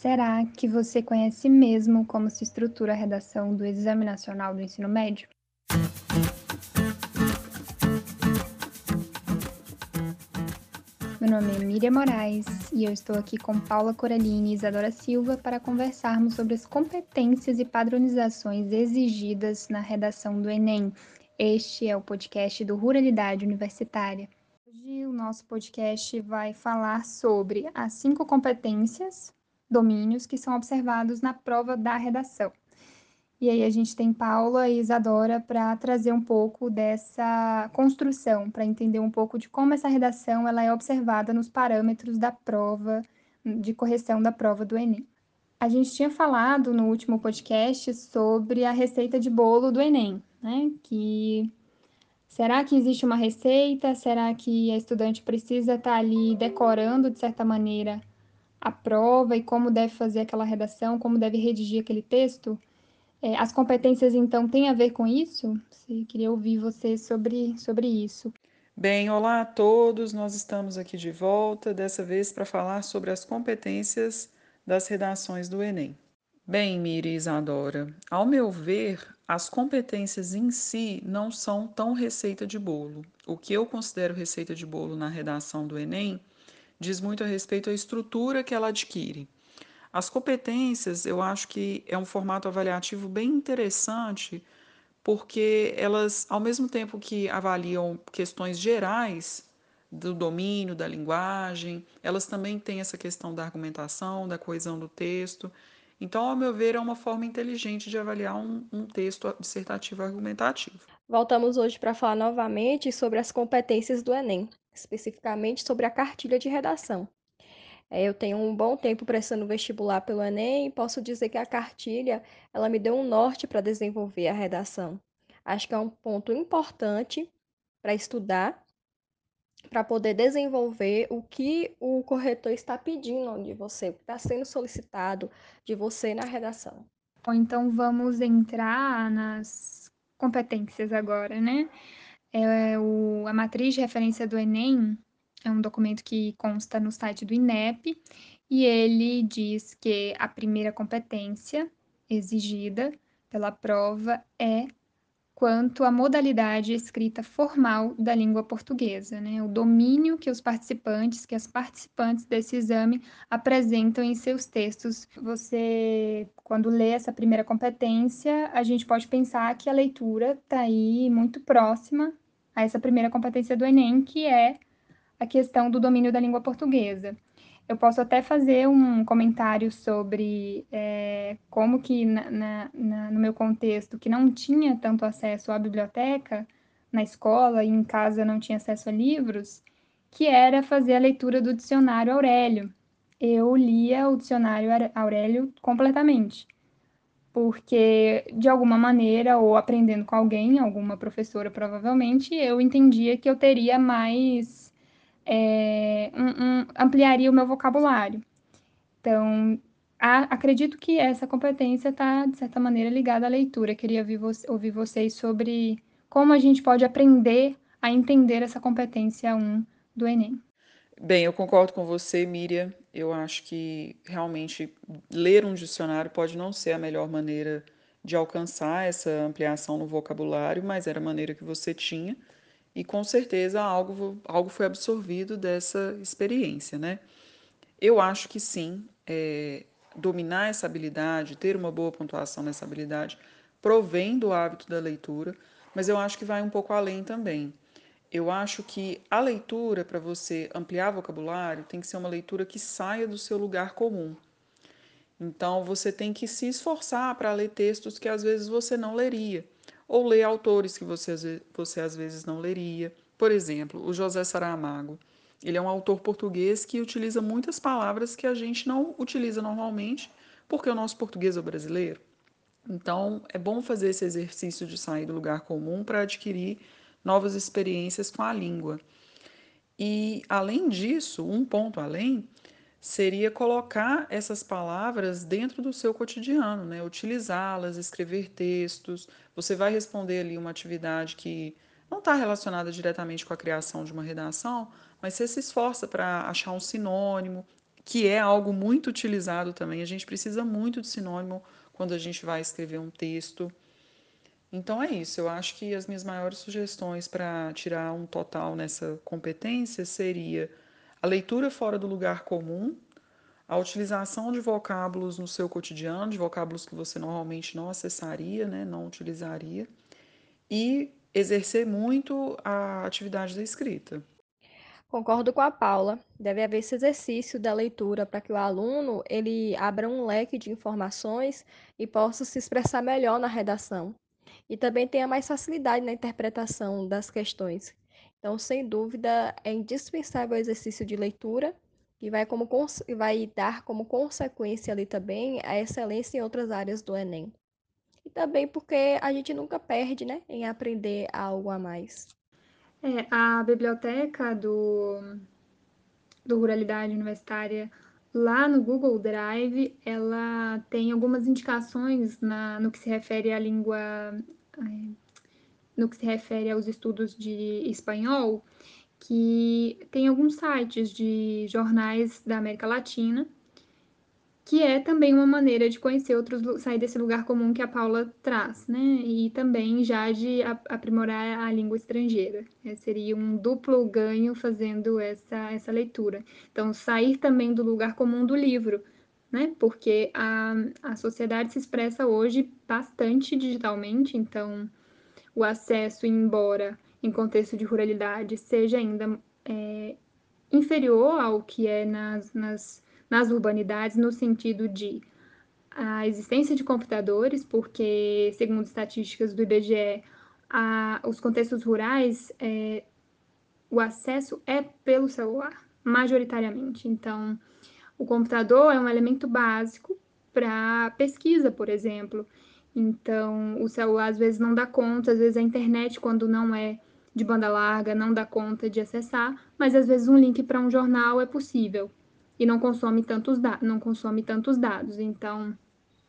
Será que você conhece mesmo como se estrutura a redação do Exame Nacional do Ensino Médio? Meu nome é Miriam Moraes e eu estou aqui com Paula Coralini e Isadora Silva para conversarmos sobre as competências e padronizações exigidas na redação do Enem. Este é o podcast do Ruralidade Universitária. Hoje o nosso podcast vai falar sobre as cinco competências domínios que são observados na prova da redação. E aí a gente tem Paula e Isadora para trazer um pouco dessa construção, para entender um pouco de como essa redação ela é observada nos parâmetros da prova de correção da prova do Enem. A gente tinha falado no último podcast sobre a receita de bolo do Enem, né? Que será que existe uma receita? Será que a estudante precisa estar tá ali decorando de certa maneira a prova e como deve fazer aquela redação, como deve redigir aquele texto. É, as competências, então, têm a ver com isso? Se queria ouvir você sobre, sobre isso. Bem, olá a todos, nós estamos aqui de volta, dessa vez para falar sobre as competências das redações do Enem. Bem, Miri Isadora, ao meu ver, as competências em si não são tão receita de bolo. O que eu considero receita de bolo na redação do Enem diz muito a respeito à estrutura que ela adquire. As competências, eu acho que é um formato avaliativo bem interessante, porque elas, ao mesmo tempo que avaliam questões gerais do domínio da linguagem, elas também têm essa questão da argumentação, da coesão do texto. Então, ao meu ver, é uma forma inteligente de avaliar um, um texto dissertativo argumentativo. Voltamos hoje para falar novamente sobre as competências do Enem especificamente sobre a cartilha de redação. É, eu tenho um bom tempo prestando vestibular pelo Enem posso dizer que a cartilha ela me deu um norte para desenvolver a redação. Acho que é um ponto importante para estudar, para poder desenvolver o que o corretor está pedindo de você, o que está sendo solicitado de você na redação. Bom, então vamos entrar nas competências agora, né? É o, a matriz de referência do Enem é um documento que consta no site do INEP e ele diz que a primeira competência exigida pela prova é quanto à modalidade escrita formal da língua portuguesa, né? O domínio que os participantes, que as participantes desse exame apresentam em seus textos. Você, quando lê essa primeira competência, a gente pode pensar que a leitura está aí muito próxima a essa primeira competência do Enem, que é a questão do domínio da língua portuguesa. Eu posso até fazer um comentário sobre é, como que na, na, na, no meu contexto, que não tinha tanto acesso à biblioteca na escola e em casa não tinha acesso a livros, que era fazer a leitura do dicionário Aurélio. Eu lia o dicionário Aurélio completamente porque de alguma maneira, ou aprendendo com alguém, alguma professora provavelmente, eu entendia que eu teria mais. É, um, um, ampliaria o meu vocabulário. Então, a, acredito que essa competência está, de certa maneira, ligada à leitura. Queria ouvir, vo ouvir vocês sobre como a gente pode aprender a entender essa competência 1 do Enem. Bem, eu concordo com você, Miriam. Eu acho que realmente ler um dicionário pode não ser a melhor maneira de alcançar essa ampliação no vocabulário, mas era a maneira que você tinha e com certeza algo, algo foi absorvido dessa experiência, né? Eu acho que sim, é, dominar essa habilidade, ter uma boa pontuação nessa habilidade, provém do hábito da leitura, mas eu acho que vai um pouco além também. Eu acho que a leitura, para você ampliar vocabulário, tem que ser uma leitura que saia do seu lugar comum. Então, você tem que se esforçar para ler textos que às vezes você não leria, ou ler autores que você, você às vezes não leria. Por exemplo, o José Saramago. Ele é um autor português que utiliza muitas palavras que a gente não utiliza normalmente, porque o nosso português é brasileiro. Então, é bom fazer esse exercício de sair do lugar comum para adquirir novas experiências com a língua. E, além disso, um ponto além seria colocar essas palavras dentro do seu cotidiano, né? utilizá-las, escrever textos. Você vai responder ali uma atividade que não está relacionada diretamente com a criação de uma redação, mas você se esforça para achar um sinônimo que é algo muito utilizado também. A gente precisa muito de sinônimo quando a gente vai escrever um texto. Então é isso, eu acho que as minhas maiores sugestões para tirar um total nessa competência seria a leitura fora do lugar comum, a utilização de vocábulos no seu cotidiano, de vocábulos que você normalmente não acessaria, né, não utilizaria, e exercer muito a atividade da escrita. Concordo com a Paula. Deve haver esse exercício da leitura para que o aluno ele abra um leque de informações e possa se expressar melhor na redação. E também tenha mais facilidade na interpretação das questões. Então, sem dúvida, é indispensável o exercício de leitura e vai, como, vai dar como consequência ali também a excelência em outras áreas do Enem. E também porque a gente nunca perde né, em aprender algo a mais. É, a biblioteca do, do Ruralidade Universitária lá no Google Drive, ela tem algumas indicações na, no que se refere à língua, no que se refere aos estudos de espanhol, que tem alguns sites de jornais da América Latina que é também uma maneira de conhecer outros, sair desse lugar comum que a Paula traz, né? E também já de aprimorar a língua estrangeira. É, seria um duplo ganho fazendo essa, essa leitura. Então, sair também do lugar comum do livro, né? Porque a, a sociedade se expressa hoje bastante digitalmente, então o acesso, embora em contexto de ruralidade, seja ainda é, inferior ao que é nas, nas nas urbanidades no sentido de a existência de computadores, porque, segundo estatísticas do IBGE, a, os contextos rurais, é, o acesso é pelo celular, majoritariamente. Então, o computador é um elemento básico para pesquisa, por exemplo. Então, o celular às vezes não dá conta, às vezes a internet, quando não é de banda larga, não dá conta de acessar, mas às vezes um link para um jornal é possível e não consome tantos, não consome tantos dados. Então,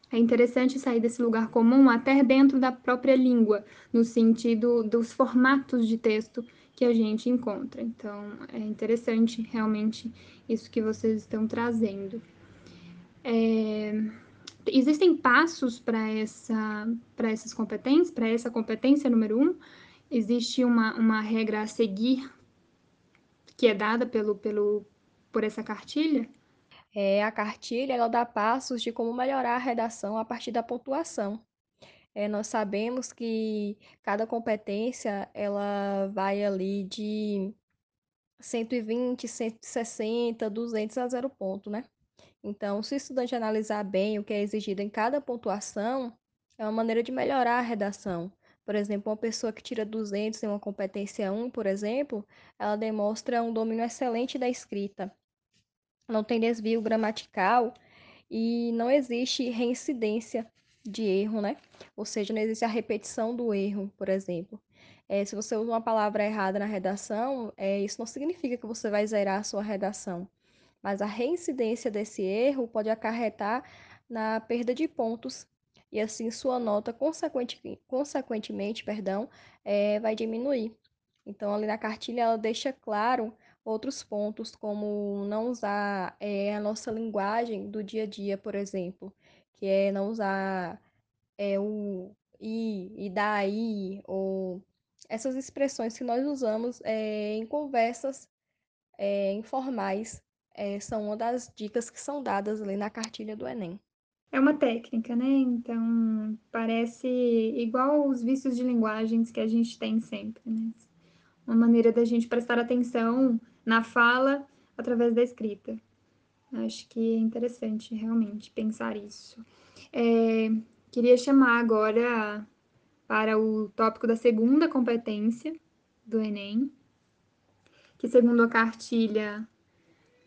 é interessante sair desse lugar comum até dentro da própria língua, no sentido dos formatos de texto que a gente encontra. Então, é interessante realmente isso que vocês estão trazendo. É, existem passos para essa, essas competências, para essa competência número um? Existe uma, uma regra a seguir que é dada pelo, pelo, por essa cartilha? É, a cartilha ela dá passos de como melhorar a redação a partir da pontuação. É, nós sabemos que cada competência ela vai ali de 120, 160, 200 a zero ponto, né? Então, se o estudante analisar bem o que é exigido em cada pontuação, é uma maneira de melhorar a redação. Por exemplo, uma pessoa que tira 200 em uma competência 1, por exemplo, ela demonstra um domínio excelente da escrita não tem desvio gramatical e não existe reincidência de erro, né? Ou seja, não existe a repetição do erro, por exemplo. É, se você usa uma palavra errada na redação, é, isso não significa que você vai zerar a sua redação. Mas a reincidência desse erro pode acarretar na perda de pontos e assim sua nota consequente, consequentemente perdão, é, vai diminuir. Então, ali na cartilha, ela deixa claro outros pontos, como não usar é, a nossa linguagem do dia a dia, por exemplo, que é não usar é, o e, e daí, ou essas expressões que nós usamos é, em conversas é, informais, é, são uma das dicas que são dadas ali na cartilha do Enem. É uma técnica, né? Então, parece igual os vícios de linguagens que a gente tem sempre, né? Uma maneira da gente prestar atenção na fala através da escrita. Acho que é interessante realmente pensar isso. É, queria chamar agora para o tópico da segunda competência do Enem, que segundo a cartilha,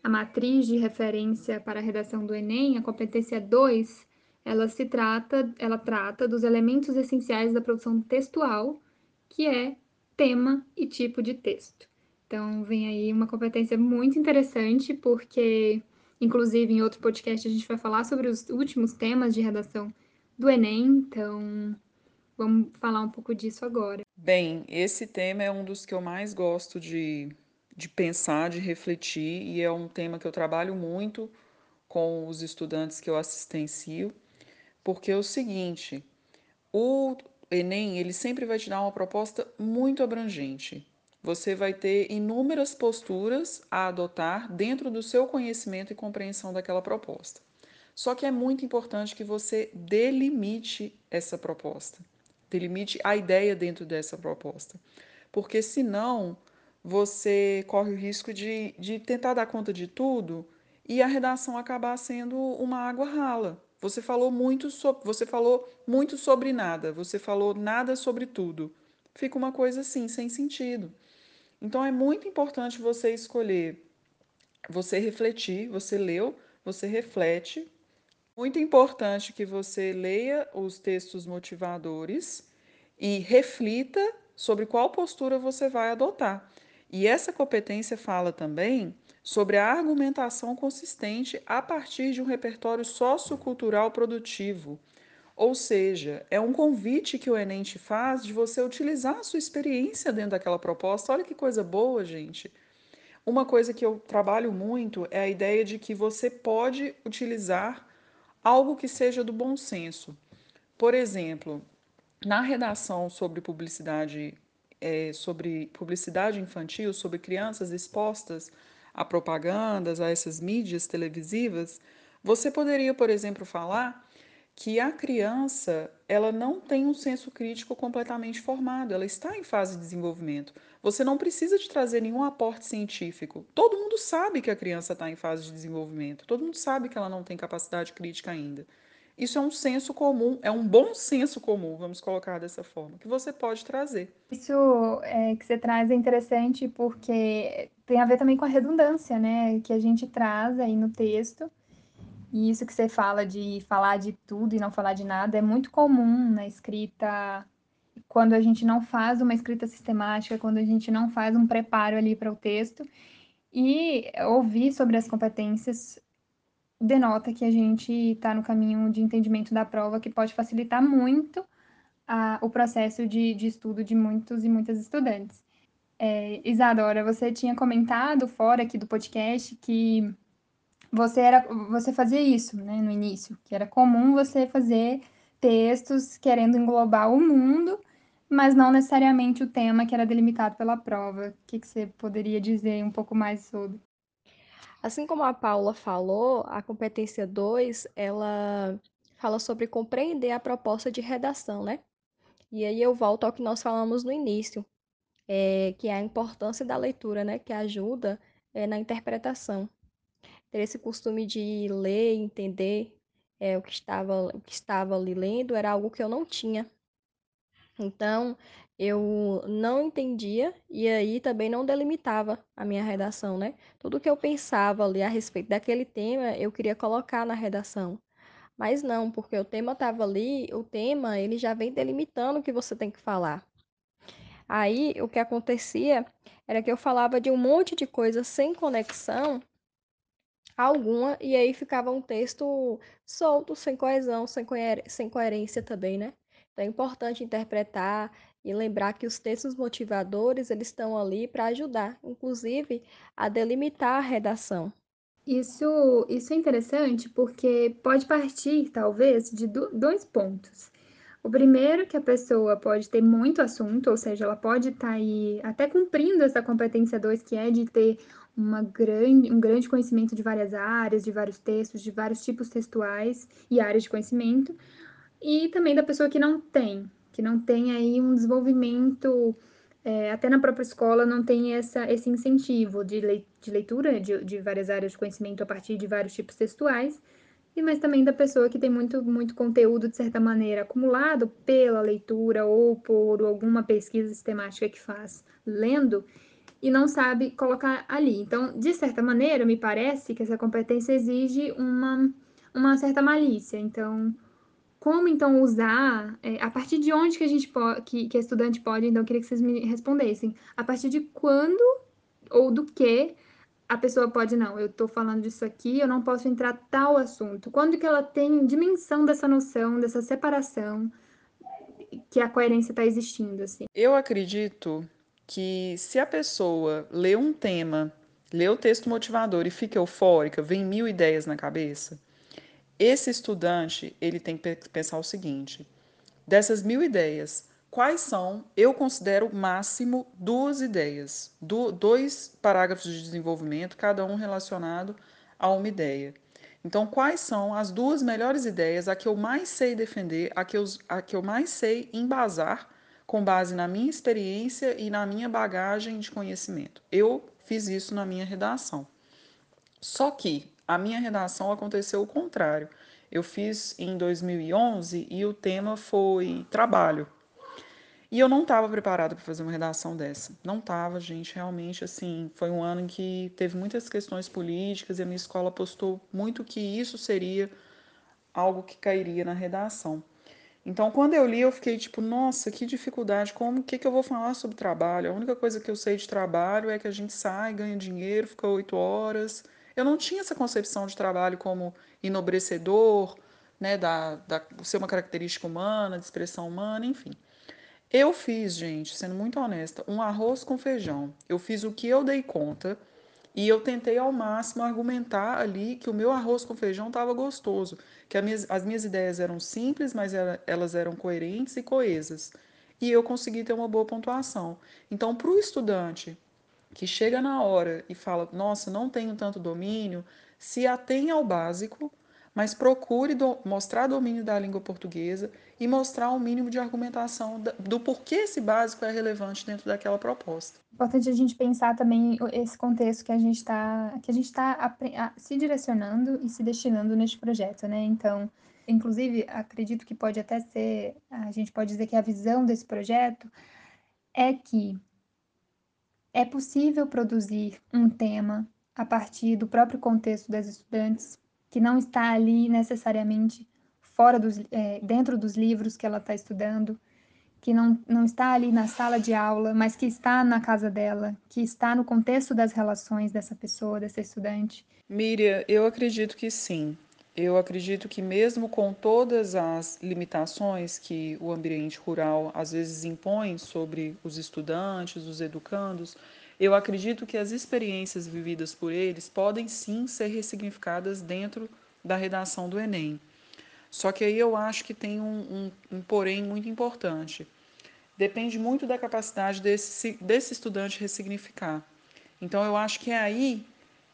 a matriz de referência para a redação do Enem, a competência 2, ela se trata, ela trata dos elementos essenciais da produção textual, que é tema e tipo de texto. Então, vem aí uma competência muito interessante, porque, inclusive, em outro podcast a gente vai falar sobre os últimos temas de redação do Enem, então vamos falar um pouco disso agora. Bem, esse tema é um dos que eu mais gosto de, de pensar, de refletir, e é um tema que eu trabalho muito com os estudantes que eu assistencio, porque é o seguinte, o Enem, ele sempre vai te dar uma proposta muito abrangente. Você vai ter inúmeras posturas a adotar dentro do seu conhecimento e compreensão daquela proposta. Só que é muito importante que você delimite essa proposta, delimite a ideia dentro dessa proposta, porque senão você corre o risco de, de tentar dar conta de tudo e a redação acabar sendo uma água rala. Você falou muito sobre, você falou muito sobre nada, você falou nada sobre tudo. Fica uma coisa assim, sem sentido. Então é muito importante você escolher, você refletir, você leu, você reflete. Muito importante que você leia os textos motivadores e reflita sobre qual postura você vai adotar. E essa competência fala também sobre a argumentação consistente a partir de um repertório sociocultural produtivo. Ou seja, é um convite que o Enem te faz de você utilizar a sua experiência dentro daquela proposta. Olha que coisa boa, gente. Uma coisa que eu trabalho muito é a ideia de que você pode utilizar algo que seja do bom senso. Por exemplo, na redação sobre publicidade, é, sobre publicidade infantil, sobre crianças expostas a propagandas, a essas mídias televisivas, você poderia, por exemplo, falar que a criança ela não tem um senso crítico completamente formado, ela está em fase de desenvolvimento. Você não precisa de trazer nenhum aporte científico. Todo mundo sabe que a criança está em fase de desenvolvimento, todo mundo sabe que ela não tem capacidade crítica ainda. Isso é um senso comum, é um bom senso comum, vamos colocar dessa forma, que você pode trazer. Isso é, que você traz é interessante porque tem a ver também com a redundância, né? Que a gente traz aí no texto. E isso que você fala de falar de tudo e não falar de nada é muito comum na escrita, quando a gente não faz uma escrita sistemática, quando a gente não faz um preparo ali para o texto. E ouvir sobre as competências denota que a gente está no caminho de entendimento da prova, que pode facilitar muito a, o processo de, de estudo de muitos e muitas estudantes. É, Isadora, você tinha comentado fora aqui do podcast que você era você fazia isso, né, no início, que era comum você fazer textos querendo englobar o mundo, mas não necessariamente o tema que era delimitado pela prova. O que, que você poderia dizer um pouco mais sobre? Assim como a Paula falou, a competência 2, ela fala sobre compreender a proposta de redação, né? E aí eu volto ao que nós falamos no início, é, que é a importância da leitura, né? Que ajuda é, na interpretação. Ter esse costume de ler, entender é, o, que estava, o que estava ali lendo era algo que eu não tinha. Então, eu não entendia e aí também não delimitava a minha redação, né? Tudo que eu pensava ali a respeito daquele tema, eu queria colocar na redação. Mas não, porque o tema estava ali, o tema, ele já vem delimitando o que você tem que falar. Aí, o que acontecia era que eu falava de um monte de coisas sem conexão alguma, e aí ficava um texto solto, sem coesão, sem, sem coerência também, né? Então é importante interpretar e lembrar que os textos motivadores eles estão ali para ajudar, inclusive, a delimitar a redação. Isso, isso é interessante porque pode partir, talvez, de dois pontos. O primeiro, que a pessoa pode ter muito assunto, ou seja, ela pode estar tá aí até cumprindo essa competência 2, que é de ter uma grande, um grande conhecimento de várias áreas, de vários textos, de vários tipos textuais e áreas de conhecimento, e também da pessoa que não tem, que não tem aí um desenvolvimento, é, até na própria escola não tem essa, esse incentivo de, de leitura de, de várias áreas de conhecimento a partir de vários tipos textuais, e mas também da pessoa que tem muito, muito conteúdo, de certa maneira, acumulado pela leitura ou por alguma pesquisa sistemática que faz lendo, e não sabe colocar ali. Então, de certa maneira, me parece que essa competência exige uma, uma certa malícia. Então, como então usar, é, a partir de onde que a gente pode, que, que a estudante pode, então eu queria que vocês me respondessem, a partir de quando ou do que a pessoa pode, não, eu estou falando disso aqui, eu não posso entrar tal assunto. Quando que ela tem dimensão dessa noção, dessa separação, que a coerência está existindo, assim? Eu acredito que se a pessoa lê um tema lê o texto motivador e fica eufórica, vem mil ideias na cabeça, esse estudante ele tem que pensar o seguinte: dessas mil ideias, quais são? Eu considero máximo duas ideias, do, dois parágrafos de desenvolvimento, cada um relacionado a uma ideia. Então, quais são as duas melhores ideias, a que eu mais sei defender, a que eu, a que eu mais sei embasar, com base na minha experiência e na minha bagagem de conhecimento? Eu fiz isso na minha redação. Só que a minha redação aconteceu o contrário. Eu fiz em 2011 e o tema foi trabalho. E eu não estava preparada para fazer uma redação dessa. Não estava, gente. Realmente, assim, foi um ano em que teve muitas questões políticas e a minha escola apostou muito que isso seria algo que cairia na redação. Então, quando eu li, eu fiquei tipo, nossa, que dificuldade, como, o que, que eu vou falar sobre trabalho? A única coisa que eu sei de trabalho é que a gente sai, ganha dinheiro, fica oito horas. Eu não tinha essa concepção de trabalho como enobrecedor, né, da, da ser uma característica humana, de expressão humana, enfim. Eu fiz, gente, sendo muito honesta, um arroz com feijão. Eu fiz o que eu dei conta e eu tentei ao máximo argumentar ali que o meu arroz com feijão estava gostoso, que minhas, as minhas ideias eram simples, mas era, elas eram coerentes e coesas. E eu consegui ter uma boa pontuação. Então, para o estudante que chega na hora e fala: Nossa, não tenho tanto domínio, se atenha ao básico mas procure do, mostrar domínio da língua portuguesa e mostrar um mínimo de argumentação do porquê esse básico é relevante dentro daquela proposta. Importante a gente pensar também esse contexto que a gente está que a gente está se direcionando e se destinando neste projeto, né? Então, inclusive, acredito que pode até ser, a gente pode dizer que a visão desse projeto é que é possível produzir um tema a partir do próprio contexto das estudantes que não está ali necessariamente fora dos, é, dentro dos livros que ela está estudando, que não, não está ali na sala de aula, mas que está na casa dela, que está no contexto das relações dessa pessoa, dessa estudante? Miriam, eu acredito que sim. Eu acredito que mesmo com todas as limitações que o ambiente rural às vezes impõe sobre os estudantes, os educandos, eu acredito que as experiências vividas por eles podem sim ser ressignificadas dentro da redação do Enem. Só que aí eu acho que tem um, um, um porém muito importante. Depende muito da capacidade desse, desse estudante ressignificar. Então eu acho que é aí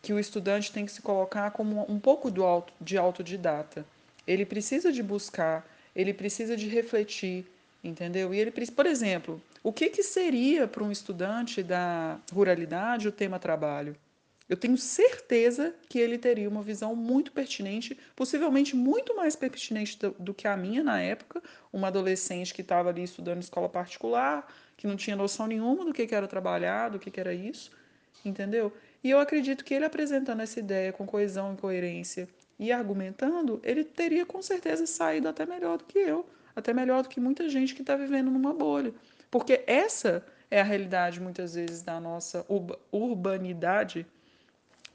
que o estudante tem que se colocar como um pouco do auto, de autodidata. Ele precisa de buscar, ele precisa de refletir, entendeu? E ele, por exemplo, o que, que seria para um estudante da ruralidade o tema trabalho? Eu tenho certeza que ele teria uma visão muito pertinente, possivelmente muito mais pertinente do, do que a minha na época, uma adolescente que estava ali estudando escola particular, que não tinha noção nenhuma do que, que era trabalhar, do que, que era isso, entendeu? E eu acredito que ele apresentando essa ideia com coesão e coerência e argumentando, ele teria com certeza saído até melhor do que eu, até melhor do que muita gente que está vivendo numa bolha. Porque essa é a realidade, muitas vezes, da nossa urbanidade,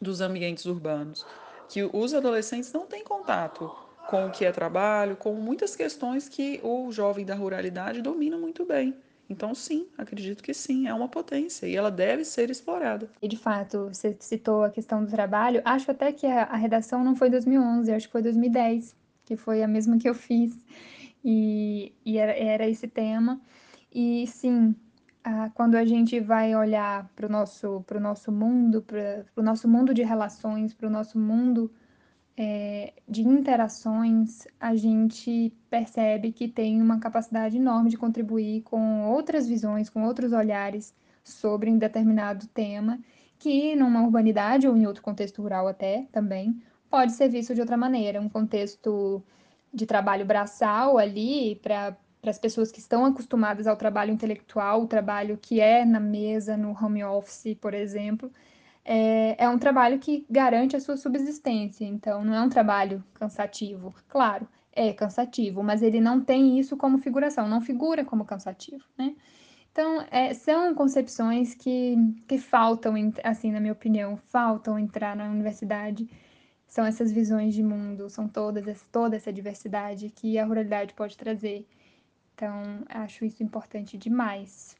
dos ambientes urbanos. Que os adolescentes não têm contato com o que é trabalho, com muitas questões que o jovem da ruralidade domina muito bem. Então, sim, acredito que sim, é uma potência e ela deve ser explorada. E de fato, você citou a questão do trabalho. Acho até que a, redação não foi 2011, acho que foi 2010, que foi a mesma que eu fiz. E, e era, era esse tema. E sim, quando a gente vai olhar para o nosso, pro nosso mundo, para o nosso mundo de relações, para o nosso mundo é, de interações, a gente percebe que tem uma capacidade enorme de contribuir com outras visões, com outros olhares sobre um determinado tema, que numa urbanidade ou em outro contexto rural até também pode ser visto de outra maneira, um contexto de trabalho braçal ali para as pessoas que estão acostumadas ao trabalho intelectual, o trabalho que é na mesa, no home office, por exemplo, é, é um trabalho que garante a sua subsistência. Então, não é um trabalho cansativo. Claro, é cansativo, mas ele não tem isso como figuração, não figura como cansativo, né? Então, é, são concepções que, que faltam, assim, na minha opinião, faltam entrar na universidade. São essas visões de mundo, são todas, toda essa diversidade que a ruralidade pode trazer. Então, acho isso importante demais.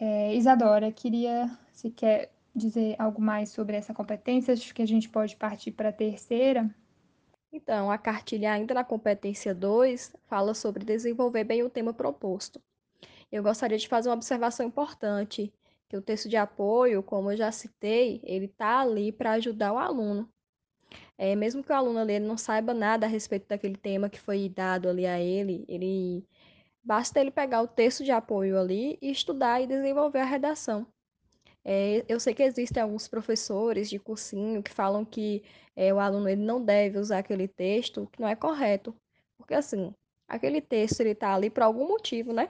É, Isadora, queria, se quer dizer algo mais sobre essa competência? Acho que a gente pode partir para a terceira. Então, a cartilha, ainda na competência 2, fala sobre desenvolver bem o tema proposto. Eu gostaria de fazer uma observação importante, que o texto de apoio, como eu já citei, ele está ali para ajudar o aluno. É, mesmo que o aluno ali não saiba nada a respeito daquele tema que foi dado ali a ele, ele basta ele pegar o texto de apoio ali e estudar e desenvolver a redação. É, eu sei que existem alguns professores de cursinho que falam que é, o aluno ele não deve usar aquele texto, que não é correto. Porque, assim, aquele texto ele está ali por algum motivo, né?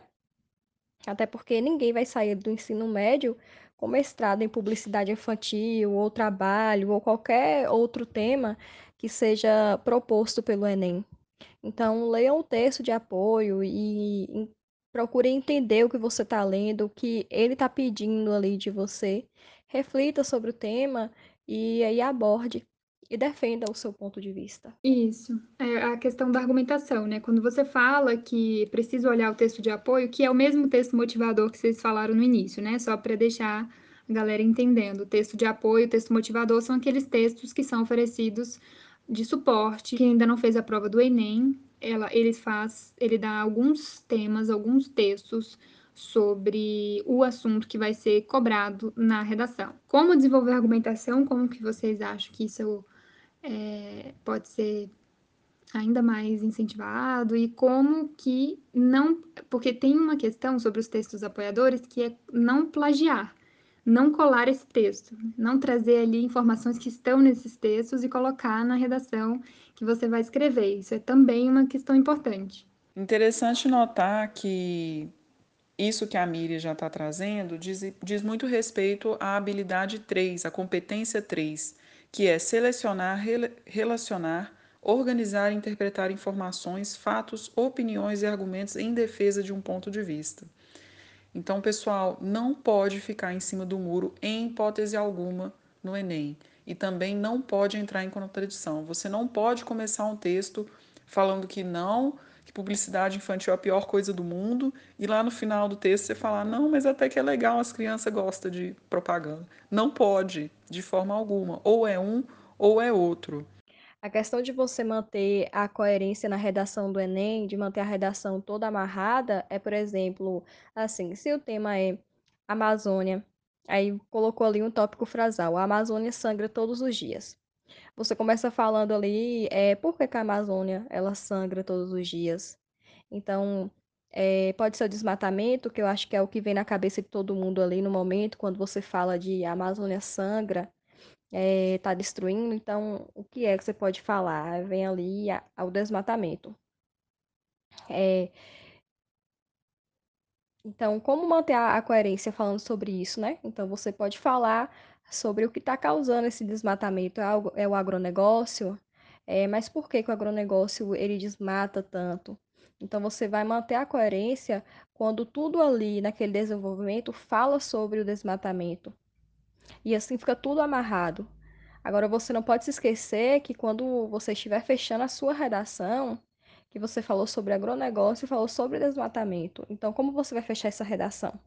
Até porque ninguém vai sair do ensino médio com mestrado em publicidade infantil, ou trabalho, ou qualquer outro tema que seja proposto pelo Enem. Então, leiam o texto de apoio e procure entender o que você está lendo, o que ele está pedindo ali de você. Reflita sobre o tema e aí aborde e defenda o seu ponto de vista. Isso. É a questão da argumentação, né? Quando você fala que precisa olhar o texto de apoio, que é o mesmo texto motivador que vocês falaram no início, né? Só para deixar a galera entendendo. O texto de apoio, o texto motivador são aqueles textos que são oferecidos de suporte, que ainda não fez a prova do Enem, ela, ele faz, ele dá alguns temas, alguns textos sobre o assunto que vai ser cobrado na redação. Como desenvolver argumentação? Como que vocês acham que isso é, pode ser ainda mais incentivado e como que não, porque tem uma questão sobre os textos apoiadores que é não plagiar, não colar esse texto, não trazer ali informações que estão nesses textos e colocar na redação que você vai escrever. Isso é também uma questão importante. Interessante notar que isso que a Miriam já está trazendo diz, diz muito respeito à habilidade 3, a competência 3, que é selecionar, relacionar, organizar e interpretar informações, fatos, opiniões e argumentos em defesa de um ponto de vista. Então, pessoal, não pode ficar em cima do muro em hipótese alguma no Enem. E também não pode entrar em contradição. Você não pode começar um texto falando que não, que publicidade infantil é a pior coisa do mundo, e lá no final do texto você falar, não, mas até que é legal, as crianças gostam de propaganda. Não pode, de forma alguma. Ou é um ou é outro. A questão de você manter a coerência na redação do Enem, de manter a redação toda amarrada, é, por exemplo, assim, se o tema é Amazônia, aí colocou ali um tópico frasal, a Amazônia sangra todos os dias. Você começa falando ali, é, por que, que a Amazônia, ela sangra todos os dias? Então, é, pode ser o desmatamento, que eu acho que é o que vem na cabeça de todo mundo ali no momento, quando você fala de a Amazônia sangra, está é, destruindo, então o que é que você pode falar? Vem ali ao desmatamento. É, então, como manter a, a, coerência falando sobre isso, né? Então, você pode falar sobre o que está causando esse desmatamento. É, o, é o agronegócio? É, mas por que, que o agronegócio ele desmata tanto? Então, você vai manter a coerência quando tudo ali naquele desenvolvimento fala sobre o desmatamento. E assim fica tudo amarrado. Agora você não pode se esquecer que quando você estiver fechando a sua redação, que você falou sobre agronegócio e falou sobre desmatamento. Então, como você vai fechar essa redação?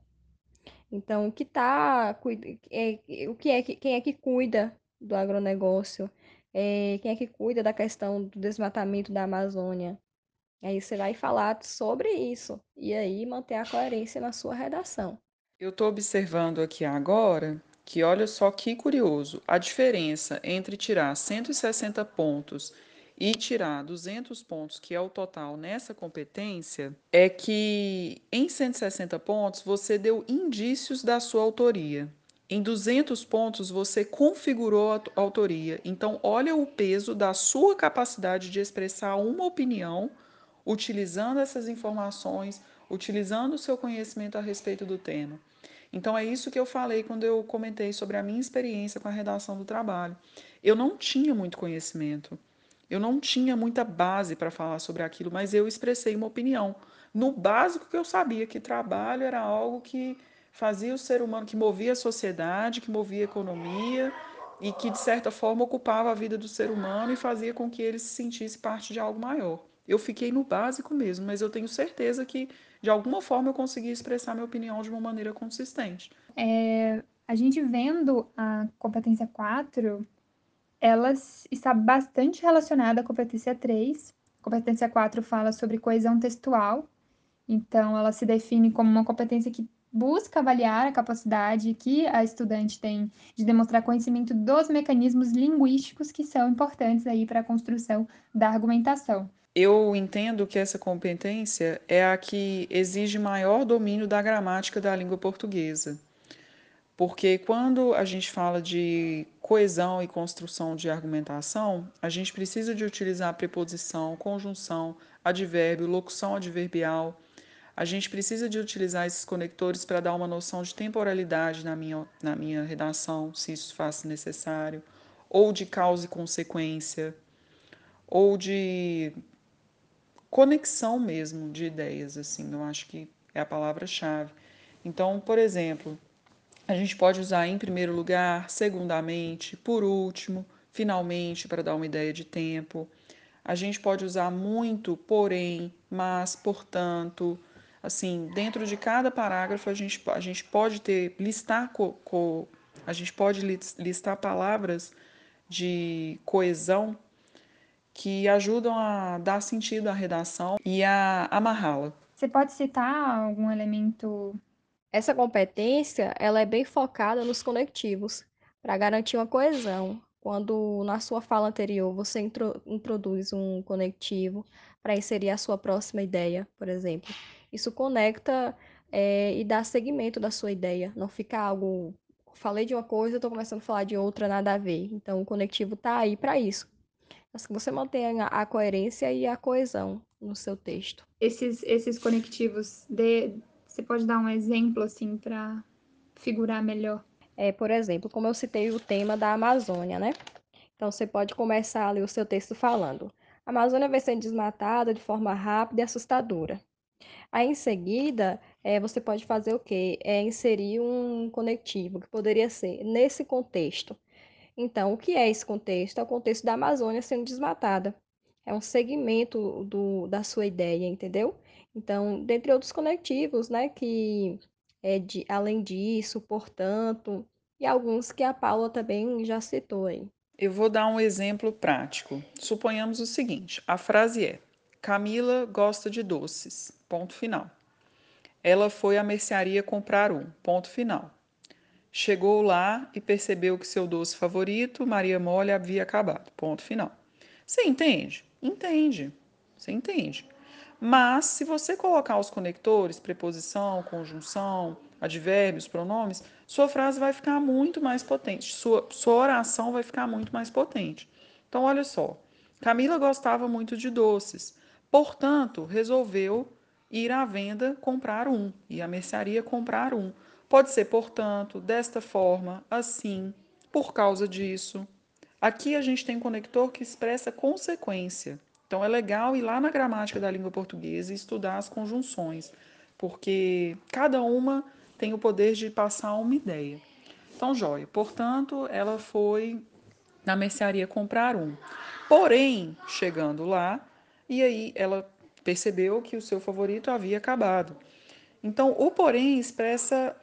Então, o que tá, é, o que é quem é que cuida do agronegócio? É, quem é que cuida da questão do desmatamento da Amazônia? Aí você vai falar sobre isso e aí manter a coerência na sua redação. Eu estou observando aqui agora que olha só que curioso, a diferença entre tirar 160 pontos e tirar 200 pontos, que é o total nessa competência, é que em 160 pontos você deu indícios da sua autoria. Em 200 pontos você configurou a autoria. Então, olha o peso da sua capacidade de expressar uma opinião utilizando essas informações, utilizando o seu conhecimento a respeito do tema. Então é isso que eu falei quando eu comentei sobre a minha experiência com a redação do trabalho. Eu não tinha muito conhecimento, eu não tinha muita base para falar sobre aquilo, mas eu expressei uma opinião. No básico que eu sabia que trabalho era algo que fazia o ser humano, que movia a sociedade, que movia a economia e que de certa forma ocupava a vida do ser humano e fazia com que ele se sentisse parte de algo maior. Eu fiquei no básico mesmo, mas eu tenho certeza que de alguma forma eu consegui expressar minha opinião de uma maneira consistente. É, a gente vendo a competência 4, ela está bastante relacionada à competência 3. A competência 4 fala sobre coesão textual, então ela se define como uma competência que busca avaliar a capacidade que a estudante tem de demonstrar conhecimento dos mecanismos linguísticos que são importantes aí para a construção da argumentação. Eu entendo que essa competência é a que exige maior domínio da gramática da língua portuguesa. Porque quando a gente fala de coesão e construção de argumentação, a gente precisa de utilizar preposição, conjunção, advérbio, locução adverbial, a gente precisa de utilizar esses conectores para dar uma noção de temporalidade na minha, na minha redação, se isso faz necessário, ou de causa e consequência, ou de conexão mesmo de ideias, assim, eu acho que é a palavra-chave. Então, por exemplo, a gente pode usar em primeiro lugar, segundamente, por último, finalmente, para dar uma ideia de tempo. A gente pode usar muito, porém, mas, portanto, assim, dentro de cada parágrafo a gente, a gente pode ter, listar, co, co, a gente pode listar palavras de coesão que ajudam a dar sentido à redação e a amarrá-la. Você pode citar algum elemento? Essa competência, ela é bem focada nos conectivos, para garantir uma coesão. Quando na sua fala anterior você intro, introduz um conectivo para inserir a sua próxima ideia, por exemplo, isso conecta é, e dá seguimento da sua ideia. Não fica algo. Falei de uma coisa, estou começando a falar de outra, nada a ver. Então, o conectivo está aí para isso. Mas que você mantenha a coerência e a coesão no seu texto. Esses, esses conectivos, de, você pode dar um exemplo assim para figurar melhor? É, por exemplo, como eu citei o tema da Amazônia, né? Então você pode começar ali o seu texto falando: a Amazônia vai sendo desmatada de forma rápida e assustadora. Aí, em seguida, é, você pode fazer o quê? É inserir um conectivo, que poderia ser nesse contexto. Então, o que é esse contexto? É o contexto da Amazônia sendo desmatada. É um segmento do, da sua ideia, entendeu? Então, dentre outros conectivos, né, que é de, além disso, portanto, e alguns que a Paula também já citou aí. Eu vou dar um exemplo prático. Suponhamos o seguinte: a frase é: Camila gosta de doces. Ponto final. Ela foi à mercearia comprar um. Ponto final. Chegou lá e percebeu que seu doce favorito, Maria Mole, havia acabado. Ponto final. Você entende? Entende. Você entende. Mas, se você colocar os conectores, preposição, conjunção, advérbios, pronomes, sua frase vai ficar muito mais potente. Sua, sua oração vai ficar muito mais potente. Então, olha só. Camila gostava muito de doces. Portanto, resolveu ir à venda comprar um e à mercearia comprar um. Pode ser, portanto, desta forma, assim, por causa disso. Aqui a gente tem um conector que expressa consequência. Então é legal ir lá na gramática da língua portuguesa e estudar as conjunções, porque cada uma tem o poder de passar uma ideia. Então, joia. Portanto, ela foi na mercearia comprar um. Porém, chegando lá, e aí ela percebeu que o seu favorito havia acabado. Então, o porém expressa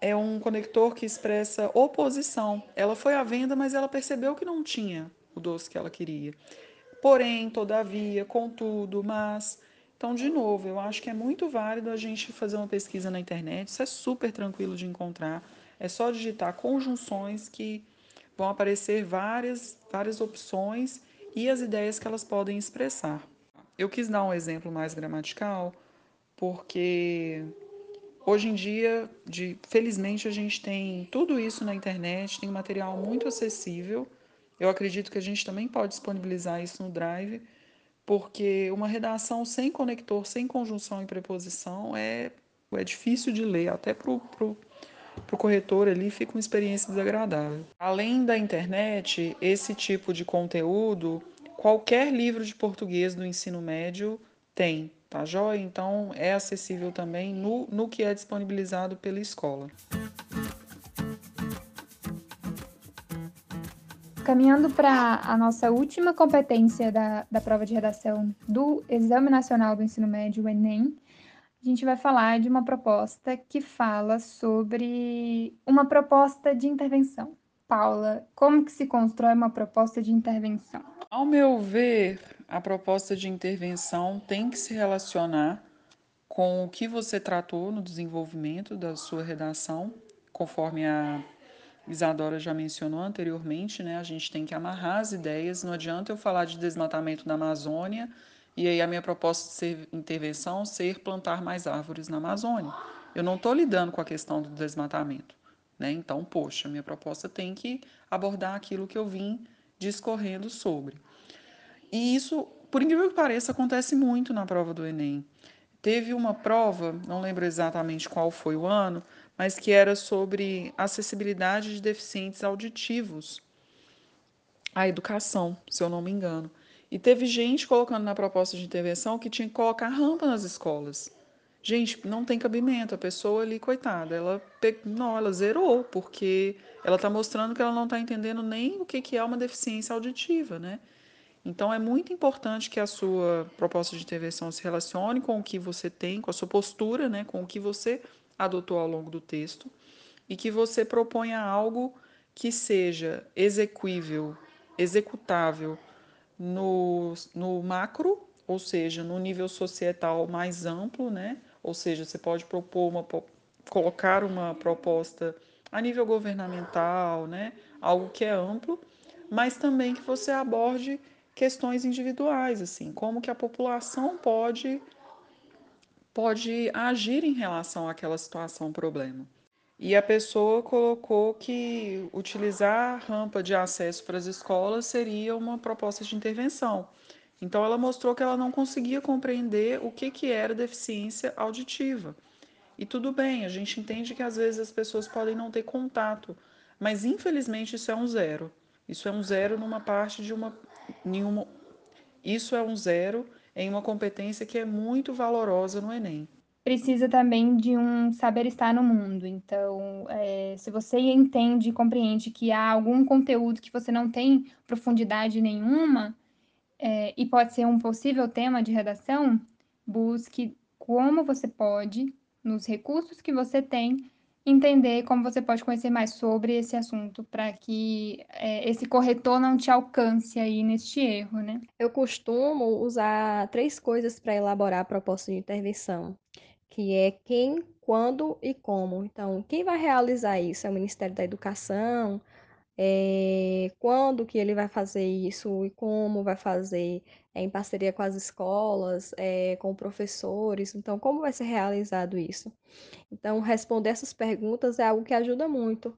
é um conector que expressa oposição. Ela foi à venda, mas ela percebeu que não tinha o doce que ela queria. Porém, todavia, contudo, mas. Então, de novo, eu acho que é muito válido a gente fazer uma pesquisa na internet. Isso é super tranquilo de encontrar. É só digitar conjunções que vão aparecer várias, várias opções e as ideias que elas podem expressar. Eu quis dar um exemplo mais gramatical, porque hoje em dia, de, felizmente, a gente tem tudo isso na internet, tem um material muito acessível. Eu acredito que a gente também pode disponibilizar isso no Drive, porque uma redação sem conector, sem conjunção e preposição é, é difícil de ler, até para o corretor ali fica uma experiência desagradável. Além da internet, esse tipo de conteúdo qualquer livro de português do ensino médio tem, tá joia? Então é acessível também no, no que é disponibilizado pela escola. Caminhando para a nossa última competência da, da prova de redação do Exame Nacional do Ensino Médio, o Enem, a gente vai falar de uma proposta que fala sobre uma proposta de intervenção. Paula, como que se constrói uma proposta de intervenção? Ao meu ver, a proposta de intervenção tem que se relacionar com o que você tratou no desenvolvimento da sua redação, conforme a Isadora já mencionou anteriormente, né? A gente tem que amarrar as ideias. Não adianta eu falar de desmatamento na Amazônia e aí a minha proposta de intervenção ser plantar mais árvores na Amazônia. Eu não estou lidando com a questão do desmatamento. Né? Então, poxa, minha proposta tem que abordar aquilo que eu vim discorrendo sobre. E isso, por incrível que pareça, acontece muito na prova do Enem. Teve uma prova, não lembro exatamente qual foi o ano, mas que era sobre acessibilidade de deficientes auditivos à educação, se eu não me engano. E teve gente colocando na proposta de intervenção que tinha que colocar rampa nas escolas. Gente, não tem cabimento. A pessoa ali, coitada, ela não, ela zerou, porque ela está mostrando que ela não está entendendo nem o que, que é uma deficiência auditiva, né? Então é muito importante que a sua proposta de intervenção se relacione com o que você tem, com a sua postura, né, com o que você adotou ao longo do texto, e que você proponha algo que seja execuível, executável no, no macro, ou seja, no nível societal mais amplo, né? Ou seja, você pode propor uma colocar uma proposta a nível governamental, né? Algo que é amplo, mas também que você aborde questões individuais, assim, como que a população pode pode agir em relação àquela situação, problema. E a pessoa colocou que utilizar rampa de acesso para as escolas seria uma proposta de intervenção. Então ela mostrou que ela não conseguia compreender o que, que era deficiência auditiva. E tudo bem, a gente entende que às vezes as pessoas podem não ter contato, mas infelizmente isso é um zero. Isso é um zero numa parte de uma nenhuma isso é um zero em uma competência que é muito valorosa no Enem precisa também de um saber estar no mundo. Então, é, se você entende e compreende que há algum conteúdo que você não tem profundidade nenhuma, é, e pode ser um possível tema de redação, busque como você pode, nos recursos que você tem, entender como você pode conhecer mais sobre esse assunto para que é, esse corretor não te alcance aí neste erro, né? Eu costumo usar três coisas para elaborar a proposta de intervenção que é quem, quando e como. Então, quem vai realizar isso? É o Ministério da Educação? É, quando que ele vai fazer isso e como vai fazer? É em parceria com as escolas, é, com professores? Então, como vai ser realizado isso? Então, responder essas perguntas é algo que ajuda muito.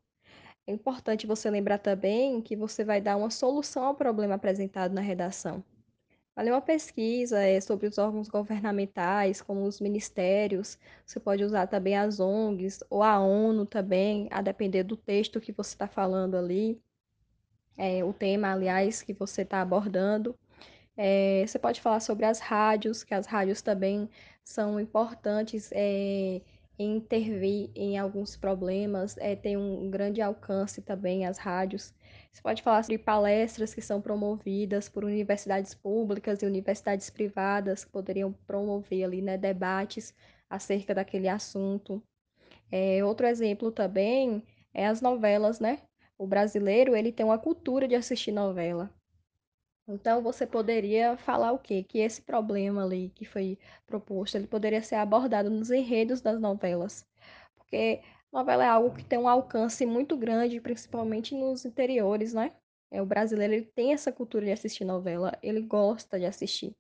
É importante você lembrar também que você vai dar uma solução ao problema apresentado na redação. Ali uma pesquisa é, sobre os órgãos governamentais, como os ministérios, você pode usar também as ONGs ou a ONU também, a depender do texto que você está falando ali, é, o tema, aliás, que você está abordando. É, você pode falar sobre as rádios, que as rádios também são importantes é, em intervir em alguns problemas, é, tem um grande alcance também as rádios. Você pode falar sobre palestras que são promovidas por universidades públicas e universidades privadas que poderiam promover ali, né, debates acerca daquele assunto. É, outro exemplo também é as novelas, né? O brasileiro, ele tem uma cultura de assistir novela. Então, você poderia falar o quê? Que esse problema ali que foi proposto, ele poderia ser abordado nos enredos das novelas. Porque novela é algo que tem um alcance muito grande, principalmente nos interiores, né? É, o brasileiro ele tem essa cultura de assistir novela, ele gosta de assistir.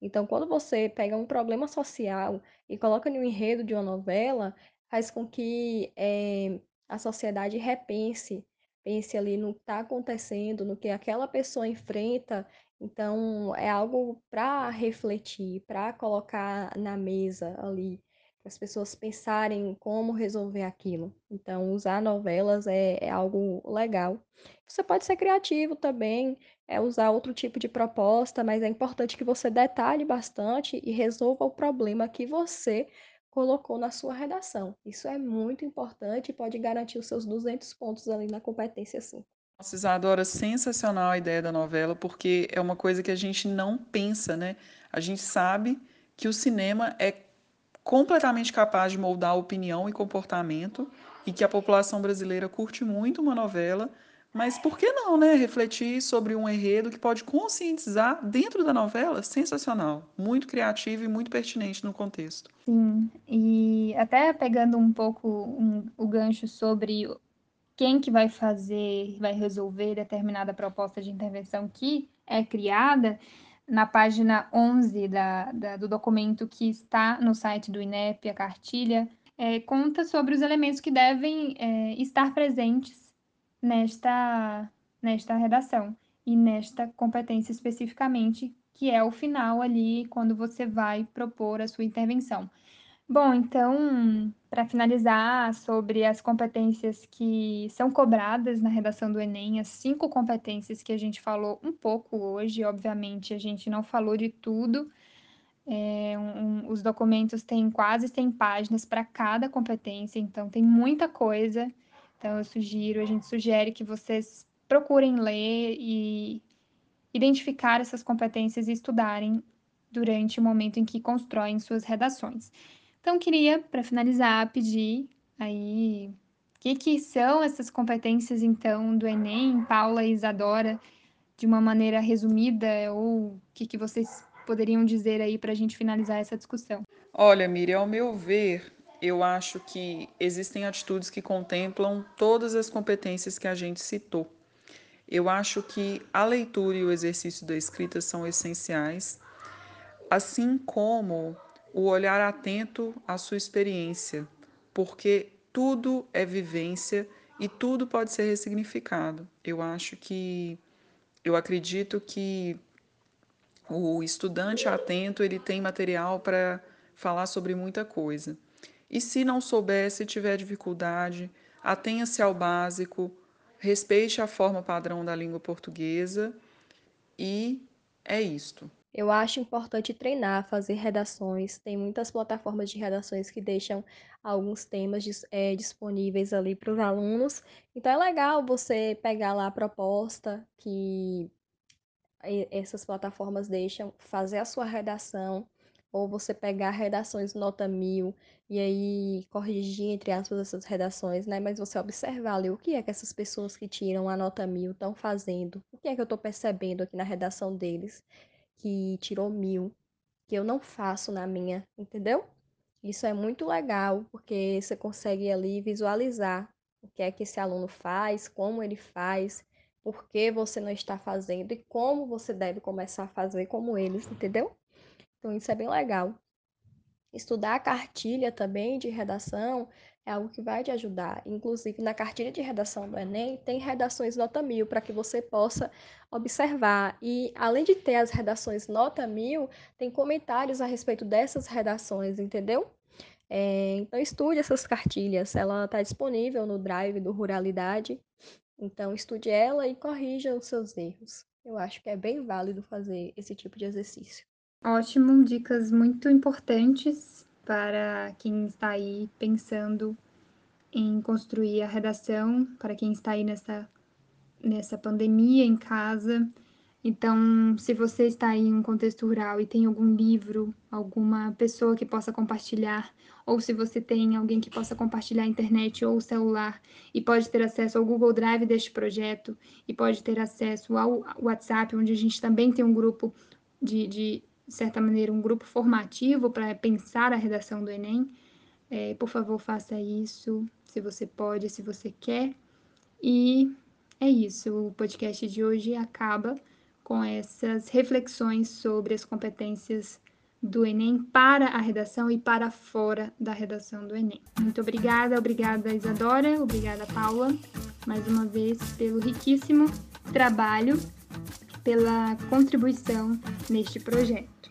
Então, quando você pega um problema social e coloca no enredo de uma novela, faz com que é, a sociedade repense, pense ali no que está acontecendo, no que aquela pessoa enfrenta. Então, é algo para refletir, para colocar na mesa ali para as pessoas pensarem como resolver aquilo. Então, usar novelas é, é, algo legal. Você pode ser criativo também, é usar outro tipo de proposta, mas é importante que você detalhe bastante e resolva o problema que você colocou na sua redação. Isso é muito importante e pode garantir os seus 200 pontos ali na competência sim. Nossa, Isadora, sensacional a ideia da novela, porque é uma coisa que a gente não pensa, né? A gente sabe que o cinema é completamente capaz de moldar opinião e comportamento e que a população brasileira curte muito uma novela, mas por que não, né? Refletir sobre um enredo que pode conscientizar dentro da novela? Sensacional. Muito criativo e muito pertinente no contexto. Sim, e até pegando um pouco um, o gancho sobre quem que vai fazer, vai resolver determinada proposta de intervenção que é criada, na página 11 da, da, do documento que está no site do INEP, a cartilha, é, conta sobre os elementos que devem é, estar presentes nesta, nesta redação e nesta competência especificamente, que é o final ali, quando você vai propor a sua intervenção. Bom, então, para finalizar, sobre as competências que são cobradas na redação do Enem, as cinco competências que a gente falou um pouco hoje, obviamente a gente não falou de tudo. É, um, os documentos têm quase 100 páginas para cada competência, então tem muita coisa. Então, eu sugiro, a gente sugere que vocês procurem ler e identificar essas competências e estudarem durante o momento em que constroem suas redações. Então, queria, para finalizar, pedir aí o que, que são essas competências, então, do Enem, Paula e Isadora, de uma maneira resumida, ou o que, que vocês poderiam dizer aí para a gente finalizar essa discussão? Olha, Miriam, ao meu ver, eu acho que existem atitudes que contemplam todas as competências que a gente citou. Eu acho que a leitura e o exercício da escrita são essenciais, assim como o olhar atento à sua experiência, porque tudo é vivência e tudo pode ser ressignificado. Eu acho que eu acredito que o estudante atento, ele tem material para falar sobre muita coisa. E se não souber, se tiver dificuldade, atenha-se ao básico, respeite a forma padrão da língua portuguesa e é isto. Eu acho importante treinar, fazer redações. Tem muitas plataformas de redações que deixam alguns temas é, disponíveis ali para os alunos. Então é legal você pegar lá a proposta que essas plataformas deixam, fazer a sua redação, ou você pegar redações nota mil e aí corrigir, entre aspas, essas redações, né? Mas você observar ali o que é que essas pessoas que tiram a nota mil estão fazendo, o que é que eu estou percebendo aqui na redação deles que tirou mil, que eu não faço na minha, entendeu? Isso é muito legal, porque você consegue ali visualizar o que é que esse aluno faz, como ele faz, por que você não está fazendo e como você deve começar a fazer como eles, entendeu? Então isso é bem legal. Estudar a cartilha também de redação é algo que vai te ajudar. Inclusive, na cartilha de redação do Enem, tem redações nota mil para que você possa observar. E, além de ter as redações nota mil, tem comentários a respeito dessas redações, entendeu? É, então, estude essas cartilhas. Ela está disponível no Drive do Ruralidade. Então, estude ela e corrija os seus erros. Eu acho que é bem válido fazer esse tipo de exercício. Ótimo, dicas muito importantes para quem está aí pensando em construir a redação, para quem está aí nessa, nessa pandemia em casa. Então, se você está aí em um contexto rural e tem algum livro, alguma pessoa que possa compartilhar, ou se você tem alguém que possa compartilhar a internet ou o celular e pode ter acesso ao Google Drive deste projeto e pode ter acesso ao WhatsApp, onde a gente também tem um grupo de, de de certa maneira, um grupo formativo para pensar a redação do Enem. É, por favor, faça isso, se você pode, se você quer. E é isso, o podcast de hoje acaba com essas reflexões sobre as competências do Enem para a redação e para fora da redação do Enem. Muito obrigada, obrigada Isadora, obrigada Paula, mais uma vez pelo riquíssimo trabalho, pela contribuição neste projeto.